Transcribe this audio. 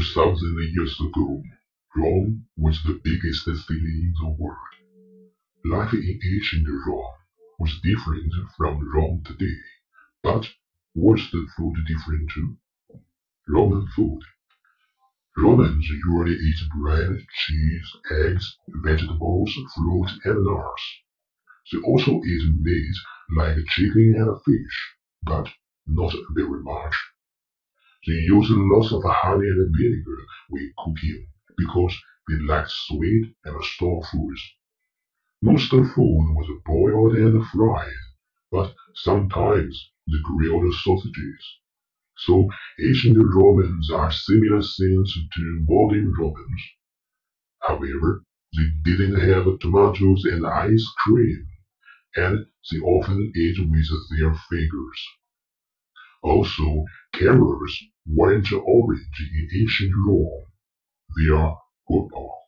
2,000 years ago, Rome was the biggest city in the world. Life in ancient Rome was different from Rome today, but was the food different too? Roman food. Romans usually eat bread, cheese, eggs, vegetables, fruit, and nuts. They also eat meat like chicken and fish, but not very much. They use lots of honey and vinegar when cooking because they like sweet and sour foods. Most of the food was boiled and fried, but sometimes they grilled sausages. So ancient Romans are similar things to modern Romans. However, they didn't have tomatoes and ice cream, and they often ate with their fingers. Also, carrots weren't orange in ancient Rome. Are purple.